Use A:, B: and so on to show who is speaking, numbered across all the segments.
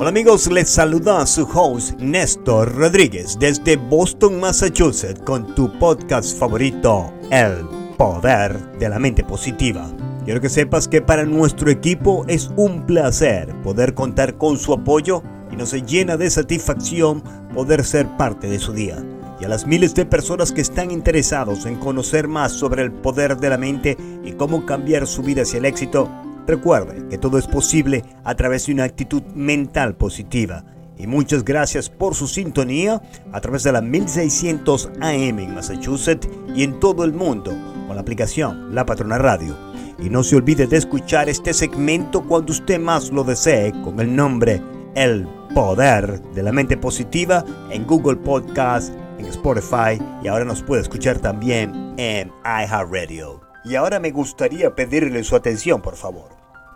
A: Hola amigos, les saluda su host Néstor Rodríguez desde Boston, Massachusetts con tu podcast favorito, El Poder de la Mente Positiva. Quiero que sepas que para nuestro equipo es un placer poder contar con su apoyo y nos llena de satisfacción poder ser parte de su día. Y a las miles de personas que están interesados en conocer más sobre el poder de la mente y cómo cambiar su vida hacia el éxito, Recuerde que todo es posible a través de una actitud mental positiva. Y muchas gracias por su sintonía a través de la 1600 AM en Massachusetts y en todo el mundo con la aplicación La Patrona Radio. Y no se olvide de escuchar este segmento cuando usted más lo desee con el nombre El Poder de la Mente Positiva en Google Podcast, en Spotify y ahora nos puede escuchar también en iHeartRadio. Y ahora me gustaría pedirle su atención, por favor.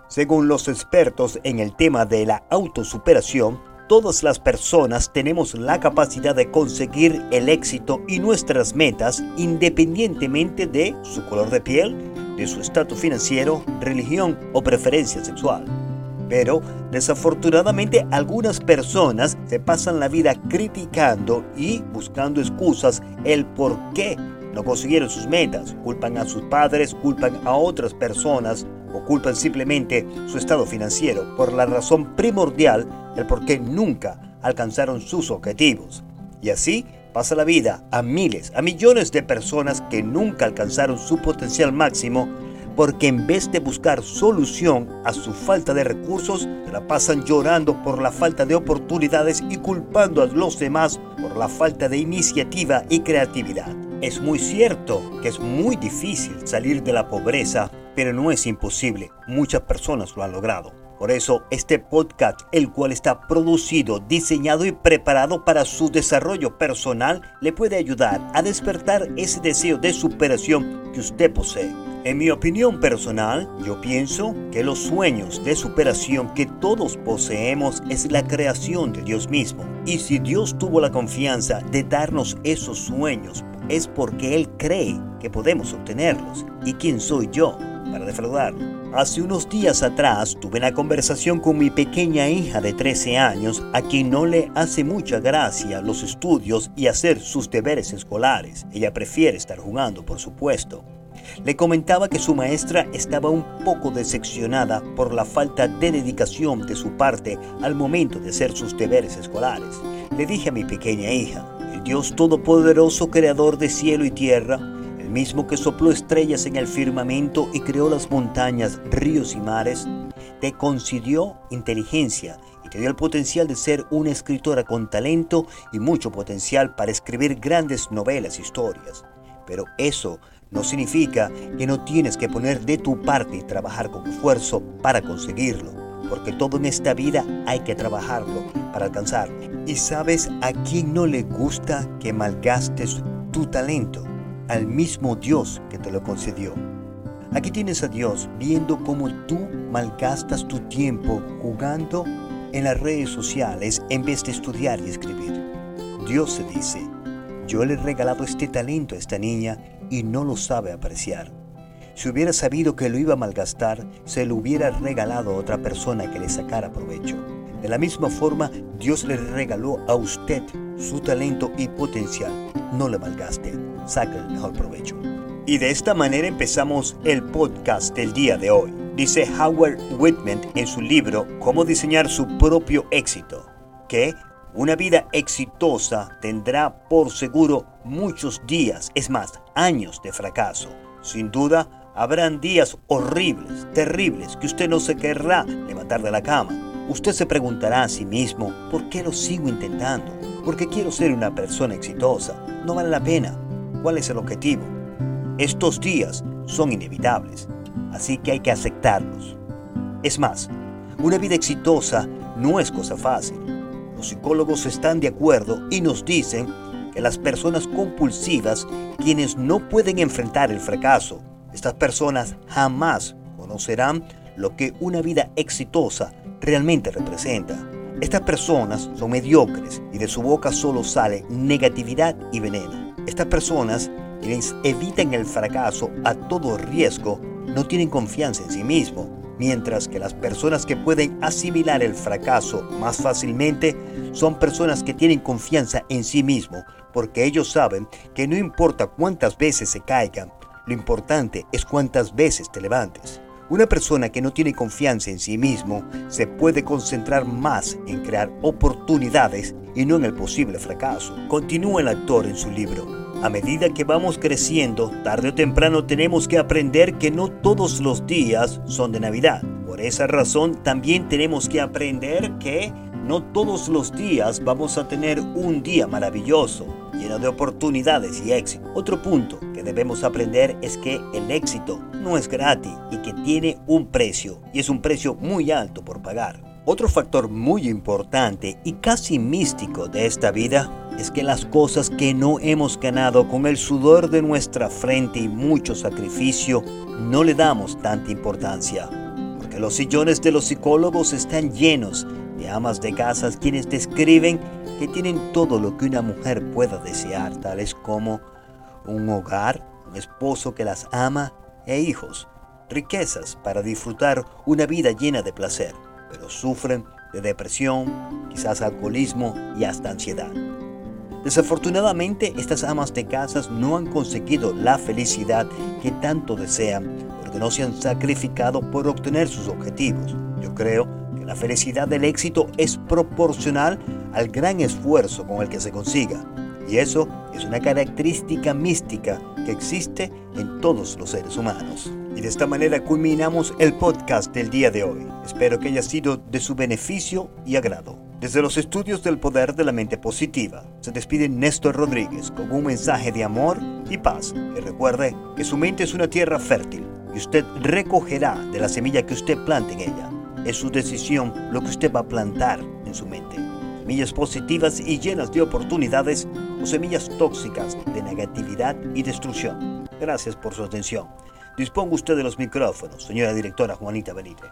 A: Según los expertos en el tema de la autosuperación, todas las personas tenemos la capacidad de conseguir el éxito y nuestras metas independientemente de su color de piel, de su estatus financiero, religión o preferencia sexual. Pero desafortunadamente algunas personas se pasan la vida criticando y buscando excusas el por qué no consiguieron sus metas, culpan a sus padres, culpan a otras personas o culpan simplemente su estado financiero por la razón primordial del por qué nunca alcanzaron sus objetivos. Y así pasa la vida a miles, a millones de personas que nunca alcanzaron su potencial máximo porque en vez de buscar solución a su falta de recursos, la pasan llorando por la falta de oportunidades y culpando a los demás por la falta de iniciativa y creatividad. Es muy cierto que es muy difícil salir de la pobreza pero no es imposible. Muchas personas lo han logrado. Por eso este podcast, el cual está producido, diseñado y preparado para su desarrollo personal, le puede ayudar a despertar ese deseo de superación que usted posee. En mi opinión personal, yo pienso que los sueños de superación que todos poseemos es la creación de Dios mismo. Y si Dios tuvo la confianza de darnos esos sueños, es porque Él cree que podemos obtenerlos. ¿Y quién soy yo para defraudar. Hace unos días atrás tuve una conversación con mi pequeña hija de 13 años a quien no le hace mucha gracia los estudios y hacer sus deberes escolares. Ella prefiere estar jugando, por supuesto. Le comentaba que su maestra estaba un poco decepcionada por la falta de dedicación de su parte al momento de hacer sus deberes escolares. Le dije a mi pequeña hija, el Dios Todopoderoso, Creador de cielo y tierra, mismo que sopló estrellas en el firmamento y creó las montañas, ríos y mares, te concedió inteligencia y te dio el potencial de ser una escritora con talento y mucho potencial para escribir grandes novelas e historias. Pero eso no significa que no tienes que poner de tu parte y trabajar con esfuerzo para conseguirlo, porque todo en esta vida hay que trabajarlo para alcanzarlo. ¿Y sabes a quién no le gusta que malgastes tu talento? al mismo Dios que te lo concedió. Aquí tienes a Dios viendo cómo tú malgastas tu tiempo jugando en las redes sociales en vez de estudiar y escribir. Dios se dice, yo le he regalado este talento a esta niña y no lo sabe apreciar. Si hubiera sabido que lo iba a malgastar, se lo hubiera regalado a otra persona que le sacara provecho. De la misma forma, Dios le regaló a usted su talento y potencial. No le malgaste saque el mejor provecho. Y de esta manera empezamos el podcast del día de hoy. Dice Howard Whitman en su libro Cómo diseñar su propio éxito, que una vida exitosa tendrá por seguro muchos días, es más, años de fracaso. Sin duda, habrán días horribles, terribles, que usted no se querrá levantar de la cama. Usted se preguntará a sí mismo, ¿por qué lo sigo intentando? Porque quiero ser una persona exitosa. No vale la pena. ¿Cuál es el objetivo? Estos días son inevitables, así que hay que aceptarlos. Es más, una vida exitosa no es cosa fácil. Los psicólogos están de acuerdo y nos dicen que las personas compulsivas, quienes no pueden enfrentar el fracaso, estas personas jamás conocerán lo que una vida exitosa realmente representa. Estas personas son mediocres y de su boca solo sale negatividad y veneno. Estas personas, quienes evitan el fracaso a todo riesgo, no tienen confianza en sí mismos, mientras que las personas que pueden asimilar el fracaso más fácilmente son personas que tienen confianza en sí mismo, porque ellos saben que no importa cuántas veces se caigan, lo importante es cuántas veces te levantes. Una persona que no tiene confianza en sí mismo se puede concentrar más en crear oportunidades y no en el posible fracaso. Continúa el actor en su libro. A medida que vamos creciendo, tarde o temprano tenemos que aprender que no todos los días son de Navidad. Por esa razón también tenemos que aprender que no todos los días vamos a tener un día maravilloso, lleno de oportunidades y éxito. Otro punto que debemos aprender es que el éxito no es gratis y que tiene un precio, y es un precio muy alto por pagar. Otro factor muy importante y casi místico de esta vida es que las cosas que no hemos ganado con el sudor de nuestra frente y mucho sacrificio no le damos tanta importancia. Porque los sillones de los psicólogos están llenos de amas de casas quienes describen que tienen todo lo que una mujer pueda desear, tales como un hogar, un esposo que las ama e hijos, riquezas para disfrutar una vida llena de placer pero sufren de depresión, quizás alcoholismo y hasta ansiedad. Desafortunadamente, estas amas de casas no han conseguido la felicidad que tanto desean porque no se han sacrificado por obtener sus objetivos. Yo creo que la felicidad del éxito es proporcional al gran esfuerzo con el que se consiga. Y eso es una característica mística que existe en todos los seres humanos. Y de esta manera culminamos el podcast del día de hoy. Espero que haya sido de su beneficio y agrado. Desde los estudios del poder de la mente positiva, se despide Néstor Rodríguez con un mensaje de amor y paz. Y recuerde que su mente es una tierra fértil y usted recogerá de la semilla que usted plante en ella. Es su decisión lo que usted va a plantar en su mente. Semillas positivas y llenas de oportunidades o semillas tóxicas de negatividad y destrucción. Gracias por su atención. Disponga usted de los micrófonos, señora directora Juanita Benítez.